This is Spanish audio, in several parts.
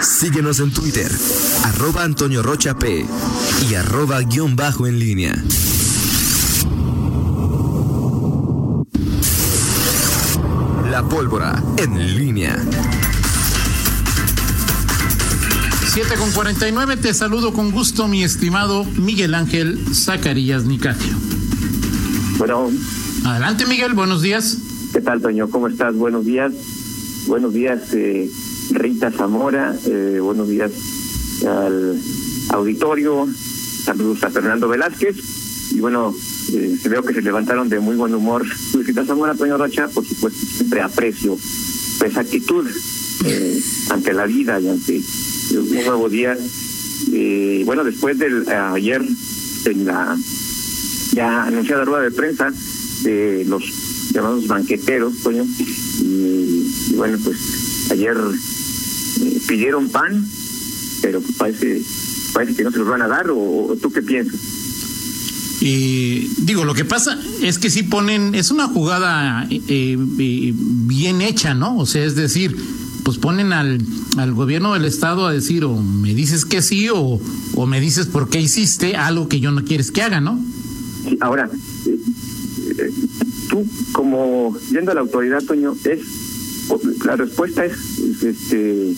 Síguenos en Twitter, arroba Antonio Rocha P y arroba guion bajo en línea. La pólvora en línea. 7 con 49, te saludo con gusto, mi estimado Miguel Ángel Zacarías Nicasio. Bueno. Adelante, Miguel, buenos días. ¿Qué tal, Toño? ¿Cómo estás? Buenos días. Buenos días, eh, Rita Zamora. Eh, buenos días al auditorio. Saludos a Fernando Velázquez. Y bueno, eh, veo que se levantaron de muy buen humor. Rita Zamora, Toño Rocha, por supuesto, siempre aprecio esa actitud eh, ante la vida y ante un nuevo día. Eh, bueno, después del ayer en la ya anunciada rueda de prensa de los llamados banqueteros, coño, y, bueno, pues ayer eh, pidieron pan, pero parece, parece que no se los van a dar, o, tú qué piensas? Y digo, lo que pasa es que si ponen, es una jugada eh, bien hecha, ¿no? O sea, es decir, pues ponen al, al gobierno del estado a decir o me dices que sí o, o me dices por qué hiciste algo que yo no quieres que haga, ¿no? Sí, ahora, eh, eh, tú como yendo a la autoridad, Toño, es la respuesta es, este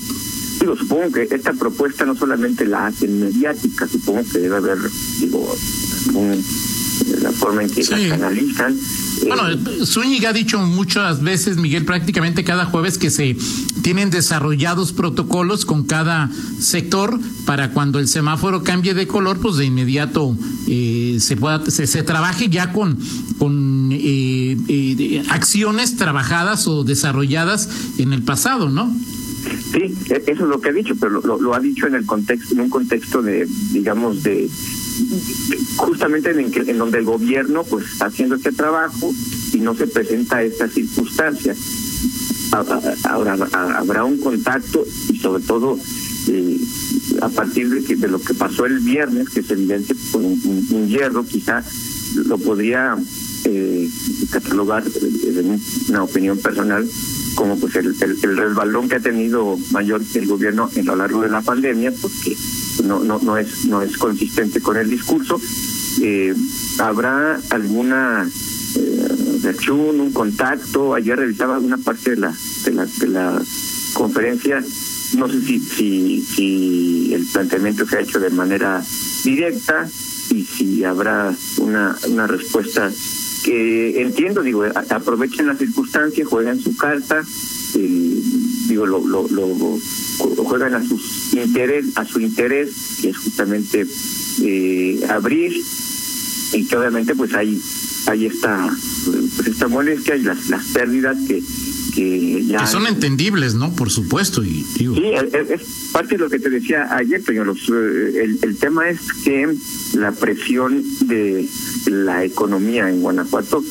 digo, supongo que esta propuesta no solamente la hacen mediática, supongo que debe haber, digo, la forma en que la canalizan. Bueno, eh, Zúñiga ha dicho muchas veces, Miguel, prácticamente cada jueves que se tienen desarrollados protocolos con cada sector para cuando el semáforo cambie de color, pues de inmediato eh, se pueda se, se, trabaje ya con con eh, eh, acciones trabajadas o desarrolladas en el pasado, ¿no? Sí, e, eso es lo que ha dicho, pero lo, lo, ha dicho en el contexto, en un contexto de, digamos, de justamente en, en donde el gobierno pues está haciendo este trabajo y no se presenta esta circunstancia. Ahora habrá un contacto y sobre todo eh, a partir de, que, de lo que pasó el viernes, que es evidente con un, hierro, quizá lo podría eh, catalogar en una opinión personal como pues el, el, resbalón que ha tenido mayor el gobierno en lo largo de la pandemia, porque no no no es no es consistente con el discurso. Eh, habrá alguna eh, un contacto, ayer revisaba una parte de la, de la, de la conferencia, no sé si, si, si el planteamiento se ha hecho de manera directa y si habrá una, una respuesta que entiendo, digo, aprovechen la circunstancia, juegan su carta, eh, digo, lo, lo, juegan a sus interés, a su interés, que es justamente eh, abrir, y que obviamente pues hay ahí está pues esta molestia y las, las pérdidas que, que ya... Que son entendibles, ¿no? Por supuesto. Y, digo... Sí, es, parte de lo que te decía ayer, pero los, eh, el, el tema es que la presión de la economía en Guanajuato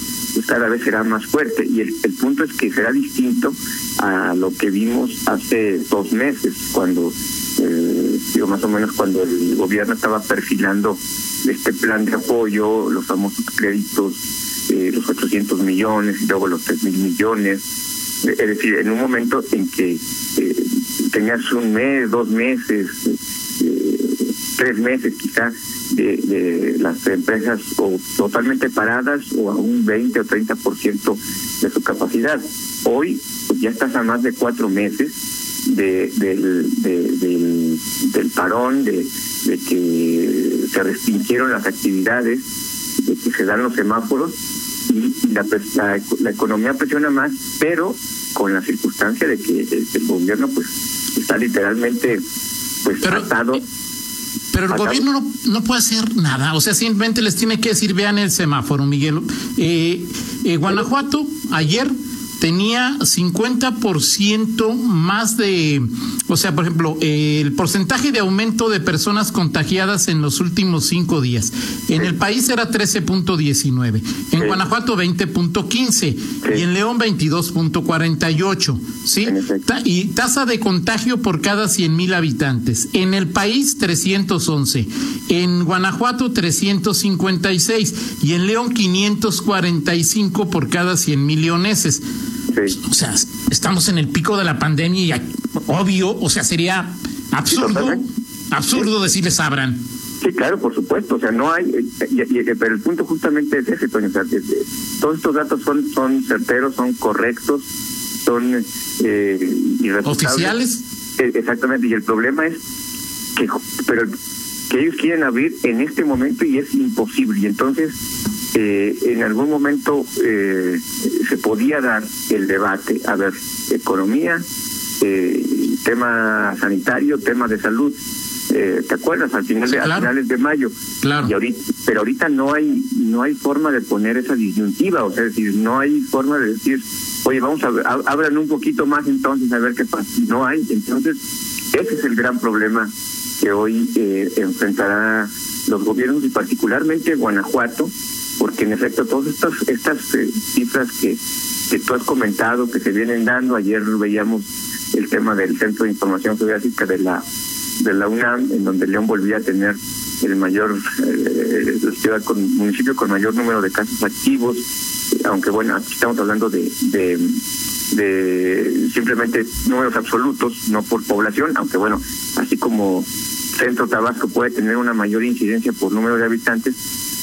cada vez será más fuerte y el, el punto es que será distinto a lo que vimos hace dos meses cuando eh, digo más o menos cuando el gobierno estaba perfilando este plan de apoyo, los famosos créditos, eh, los 800 millones y luego los 3 mil millones. Es decir, en un momento en que eh, tenías un mes, dos meses, eh, tres meses quizás de, de las empresas o totalmente paradas o a un 20 o 30% de su capacidad. Hoy pues ya estás a más de cuatro meses de, del, del, del parón, de, de que se restringieron las actividades, de que se dan los semáforos y la, la, economía presiona más, pero con la circunstancia de que el, gobierno pues está literalmente pues pero, atado. Pero el gobierno no, no, puede hacer nada, o sea, simplemente les tiene que decir, vean el semáforo, Miguel. Eh, eh, Guanajuato, ayer tenía 50% más de, o sea, por ejemplo, el porcentaje de aumento de personas contagiadas en los últimos cinco días. En el país era 13.19, en Guanajuato 20.15 y en León 22.48, ¿sí? Y tasa de contagio por cada 100 mil habitantes. En el país 311, en Guanajuato 356 y en León 545 por cada 100 mil leoneses. O sea, estamos en el pico de la pandemia y obvio, o sea, sería Absurdo, absurdo decirles abran. Sí, claro, por supuesto. O sea, no hay. Eh, pero el punto justamente es ese, Toño. todos estos datos son, son certeros, son correctos, son eh, ¿Oficiales? Eh, exactamente. Y el problema es que, pero que ellos quieren abrir en este momento y es imposible. Y entonces, eh, en algún momento eh, se podía dar el debate. A ver, economía, eh, tema sanitario, tema de salud eh, ¿te acuerdas? Al final de, finales de mayo. Claro. Y ahorita, pero ahorita no hay no hay forma de poner esa disyuntiva, o sea, decir, no hay forma de decir, oye, vamos a abran un poquito más entonces a ver qué pasa. No hay, entonces ese es el gran problema que hoy eh, enfrentará los gobiernos y particularmente Guanajuato, porque en efecto todas estas estas eh, cifras que que tú has comentado que se vienen dando, ayer veíamos el tema del Centro de Información Geográfica de la de la UNAM, en donde León volvía a tener el mayor, eh, ciudad con municipio con mayor número de casos activos, aunque bueno, aquí estamos hablando de, de, de simplemente números absolutos, no por población, aunque bueno, así como Centro Tabasco puede tener una mayor incidencia por número de habitantes,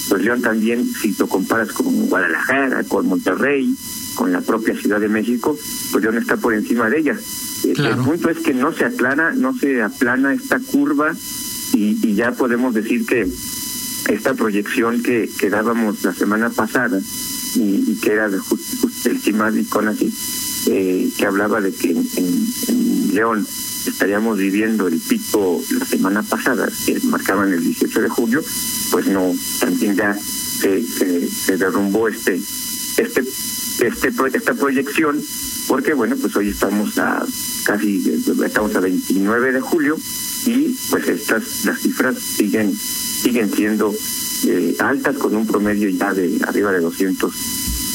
pues León también, si lo comparas con Guadalajara, con Monterrey, con la propia Ciudad de México, pues León está por encima de ella. El punto es que no se aclara, no se aplana esta curva y, ya podemos decir que esta proyección que, que dábamos la semana pasada y, que era de el CIMAD y eh, que hablaba de que en, León estaríamos viviendo el pico la semana pasada, que marcaban el 18 de julio, pues no, también ya se, se, se derrumbó este, este, este, esta proyección, porque bueno, pues hoy estamos a casi estamos a 29 de julio y pues estas las cifras siguen siguen siendo eh, altas con un promedio ya de arriba de 200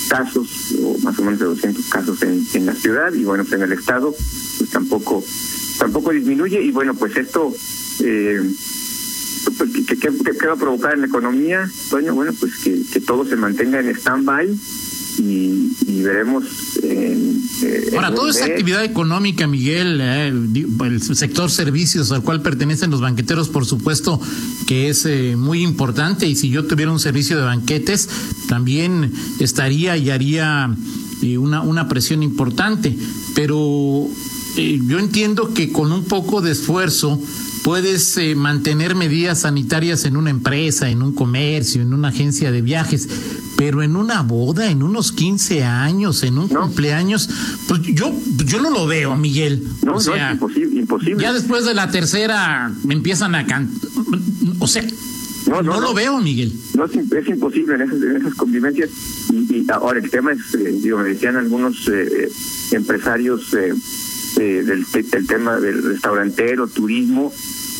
casos o más o menos de 200 casos en, en la ciudad y bueno pues en el estado pues tampoco tampoco disminuye y bueno pues esto eh, ¿qué, qué, va a provocar en la economía? Bueno, bueno, pues que, que todo se mantenga en stand-by y, y veremos. Eh, Ahora, toda esa actividad económica, Miguel, eh, el, sector servicios al cual pertenecen los banqueteros, por supuesto que es eh, muy importante y si yo tuviera un servicio de banquetes, también estaría y haría eh, una, una presión importante, pero yo entiendo que con un poco de esfuerzo, puedes mantener medidas sanitarias en una empresa, en un comercio, en una agencia de viajes, pero en una boda, en unos 15 años, en un cumpleaños, pues yo, yo no lo veo, Miguel. No, o sea, no, es imposible, Ya después de la tercera me empiezan a cantar. O sea, no, no, lo veo, Miguel. No, es, imposible en esas, en esas convivencias. Y, ahora el tema es, eh, digo, me decían algunos eh, eh, empresarios del, del tema del restaurantero, turismo,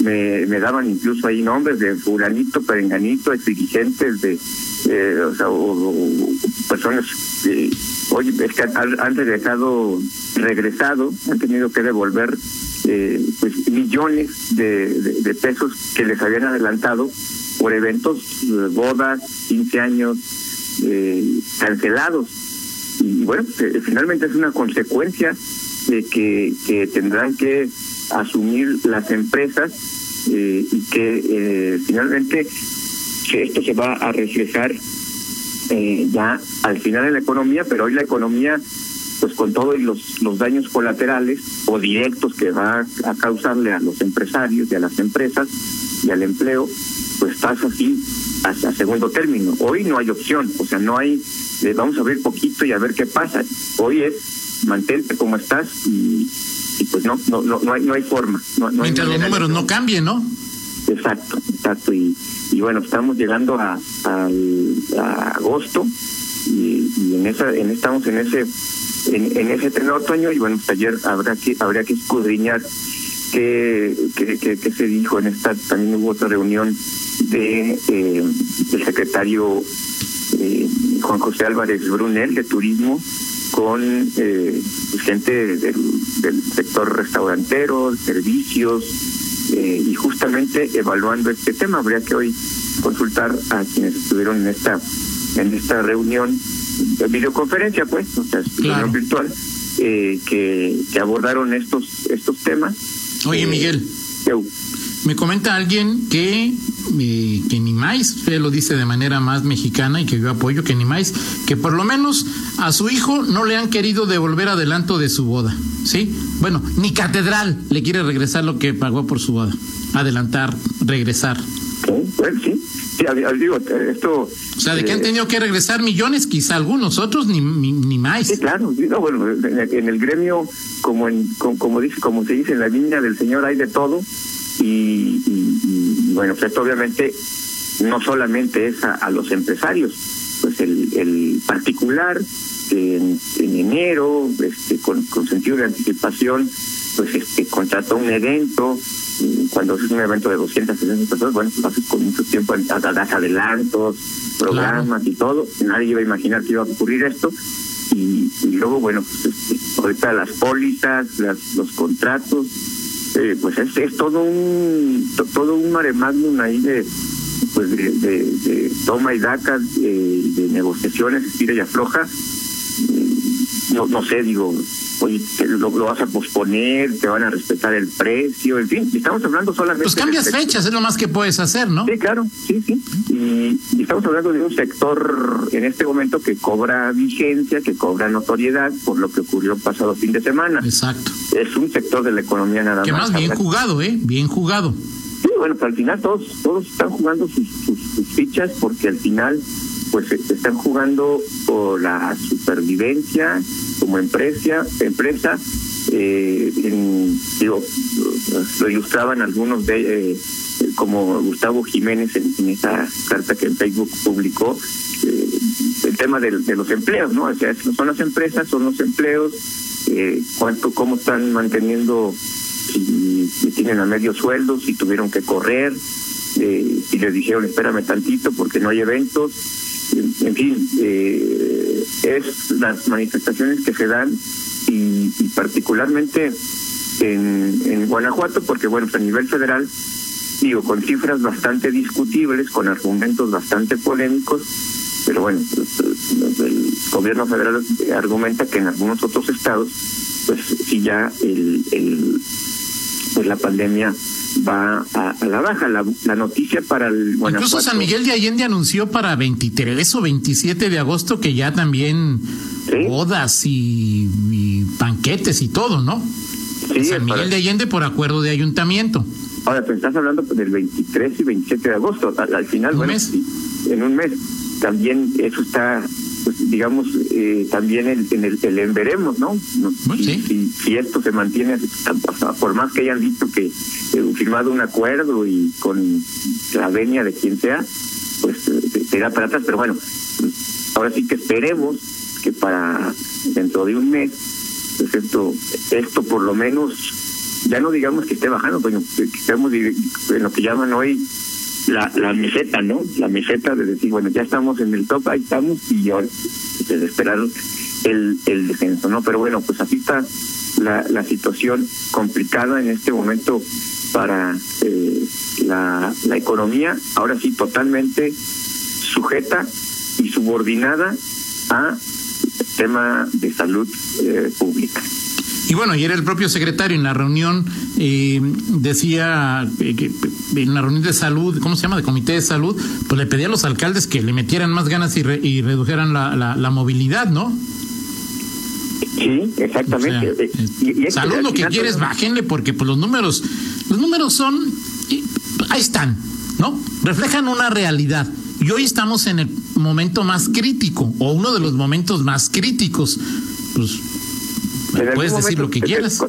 me, daban incluso ahí nombres de fulanito, perenganito, exigentes de eh, o sea, personas que hoy es que han, regresado, regresado, han tenido que devolver eh, pues millones de, de, pesos que les habían adelantado por eventos, eh, bodas, 15 años eh, cancelados. Y bueno, finalmente es una consecuencia de que, tendrán que asumir las empresas y que finalmente que esto se va a reflejar eh, ya al final en la economía, pero hoy la economía, pues con todos los, los daños colaterales o directos que va a causarle a los empresarios y a las empresas y al empleo, pues pasa así hasta segundo término. Hoy no hay opción, o sea, no hay, vamos a abrir poquito y a ver qué pasa. Hoy es mantente como estás y, pues no, no, no, no hay, no hay forma. No, Mientras los números no cambien, ¿no? Exacto, exacto. Y, y bueno, estamos llegando a, agosto y, en esa, en, estamos en ese en, en ese tenor otoño y bueno, pues ayer habrá que habría que escudriñar qué, qué, qué, se dijo en esta, también hubo otra reunión de eh, del secretario eh, Juan José Álvarez Brunel de turismo con eh, gente del, del sector restaurantero, servicios, eh, y justamente evaluando este tema. Habría que hoy consultar a quienes estuvieron en esta en esta reunión, de videoconferencia, pues, o sea, reunión virtual, eh, que, que abordaron estos estos temas. Oye, eh, Miguel. Me comenta alguien que, eh, que ni más, usted lo dice de manera más mexicana y que yo apoyo, que ni más, que por lo menos a su hijo no le han querido devolver adelanto de su boda, ¿sí? Bueno, ni catedral le quiere regresar lo que pagó por su boda, adelantar, regresar. Sí, pues sí, sí digo, esto... O sea, de que han eh, tenido que regresar millones, quizá algunos, otros ni, ni, más. Sí, claro, no, bueno, en el gremio, como, en, como, dice, como se dice en la línea del Señor, hay de todo y, bueno, pues obviamente no solamente es a, los empresarios, pues el, el particular en, enero, este, con, sentido de anticipación, pues este contrató un evento, cuando es un evento de 200, 300 personas, bueno, pues haces con mucho tiempo, das adelantos, programas y todo, nadie iba a imaginar que iba a ocurrir esto, y, luego, bueno, pues este, ahorita las pólizas, las, los contratos, eh, pues es, es todo un todo un mare magnum ahí de pues de, toma y daca de, negociaciones tira y afloja no no sé digo oye lo, vas a posponer te van a respetar el precio en fin estamos hablando solamente pues cambias fechas es lo más que puedes hacer no sí claro sí sí y, estamos hablando de un sector en este momento que cobra vigencia que cobra notoriedad por lo que ocurrió pasado fin de semana exacto es un sector de la economía nada más. Que más bien jugado, ¿eh? Bien jugado. Sí, bueno, pero al final todos todos están jugando sus, sus, fichas porque al final pues están jugando por la supervivencia como empresa, empresa eh, en, digo, lo ilustraban algunos de eh, como Gustavo Jiménez en, esa carta que en Facebook publicó eh, el tema de, los empleos, ¿no? O sea, son las empresas, son los empleos, eh, cuánto, cómo están manteniendo, si, tienen a medio sueldo, si tuvieron que correr, eh, si les dijeron espérame tantito porque no hay eventos, en, fin, eh, es las manifestaciones que se dan y, particularmente en, en Guanajuato, porque bueno, pues a nivel federal, digo, con cifras bastante discutibles, con argumentos bastante polémicos, pero bueno, el gobierno federal argumenta que en algunos otros estados, pues si ya el pues la pandemia va a, la baja. La, la, noticia para el Incluso San Miguel de Allende anunció para 23 o 27 de agosto que ya también bodas y, y, banquetes y todo, ¿no? Sí, San Miguel de Allende por acuerdo de ayuntamiento. Ahora, pues estás hablando pues, del 23 y 27 de agosto. Al, final, bueno, en un mes también eso está pues, digamos eh, también en el, el, veremos no, si, si, esto se mantiene por más que hayan dicho que eh, firmado un acuerdo y con la venia de quien sea pues será para atrás. Pero bueno ahora sí que esperemos que para dentro de un mes pues esto esto por lo menos ya no digamos que esté bajando, bueno, que estemos en lo que llaman hoy la, la meseta, ¿no? La meseta de decir, bueno, ya estamos en el top, ahí estamos, y ahora pues, esperar el, el descenso, ¿no? Pero bueno, pues así está la, la situación complicada en este momento para eh, la, la economía, ahora sí totalmente sujeta y subordinada a tema de salud eh, pública. Y bueno, ayer el propio secretario en la reunión eh, decía eh, que en la reunión de salud, ¿cómo se llama? De comité de salud, pues le pedía a los alcaldes que le metieran más ganas y, y redujeran la, la, movilidad, ¿no? Sí, exactamente. y, salud lo que quieres, bájenle, porque pues los números, los números son, ahí están, ¿no? Reflejan una realidad. Y hoy estamos en el momento más crítico, o uno de los momentos más críticos. Pues Puedes decir lo que quieras.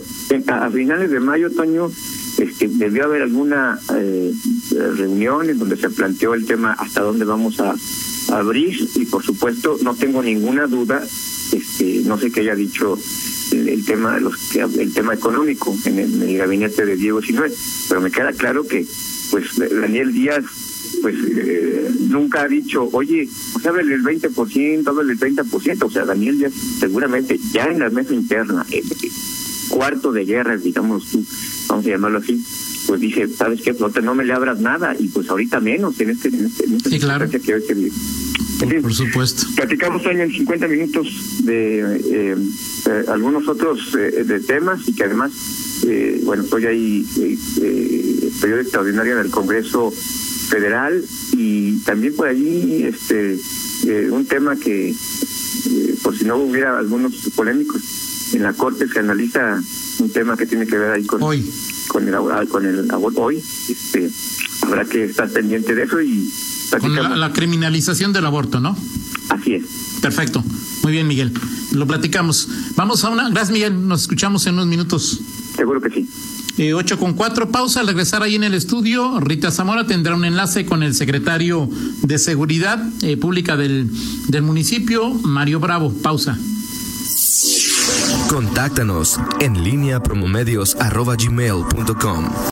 A finales de mayo, Toño, este, debió haber alguna eh, reunión en donde se planteó el tema hasta dónde vamos a, abrir y por supuesto no tengo ninguna duda, este, no sé qué haya dicho el, tema los el tema económico en el, gabinete de Diego Sinue, pero me queda claro que pues Daniel Díaz pues eh, nunca ha dicho, oye, pues háblale el 20%, háblale el 30%, o sea, Daniel ya seguramente ya en la mesa interna, el cuarto de guerra, digamos tú, vamos a llamarlo así, pues dice, ¿sabes qué, Flota? No me le abras nada, y pues ahorita menos en este, en este, en este sí, claro. que por, por, supuesto. Platicamos en 50 minutos de eh, eh, algunos otros de temas y que además eh, bueno, estoy ahí, eh, periodo extraordinario en el Congreso Federal y también por ahí este un tema que, por si no hubiera algunos polémicos, en la Corte se analiza un tema que tiene que ver ahí con, hoy. con el con el aborto hoy. Este, habrá que estar pendiente de eso y con la, criminalización del aborto, ¿no? Así es. Perfecto. Muy bien, Miguel. Lo platicamos. Vamos a una. Gracias, Miguel. Nos escuchamos en unos minutos. Seguro que sí. Eh, 8 con cuatro, pausa. Al regresar ahí en el estudio, Rita Zamora tendrá un enlace con el secretario de Seguridad eh, Pública del, del municipio, Mario Bravo. Pausa. Contáctanos en línea promomedios.com.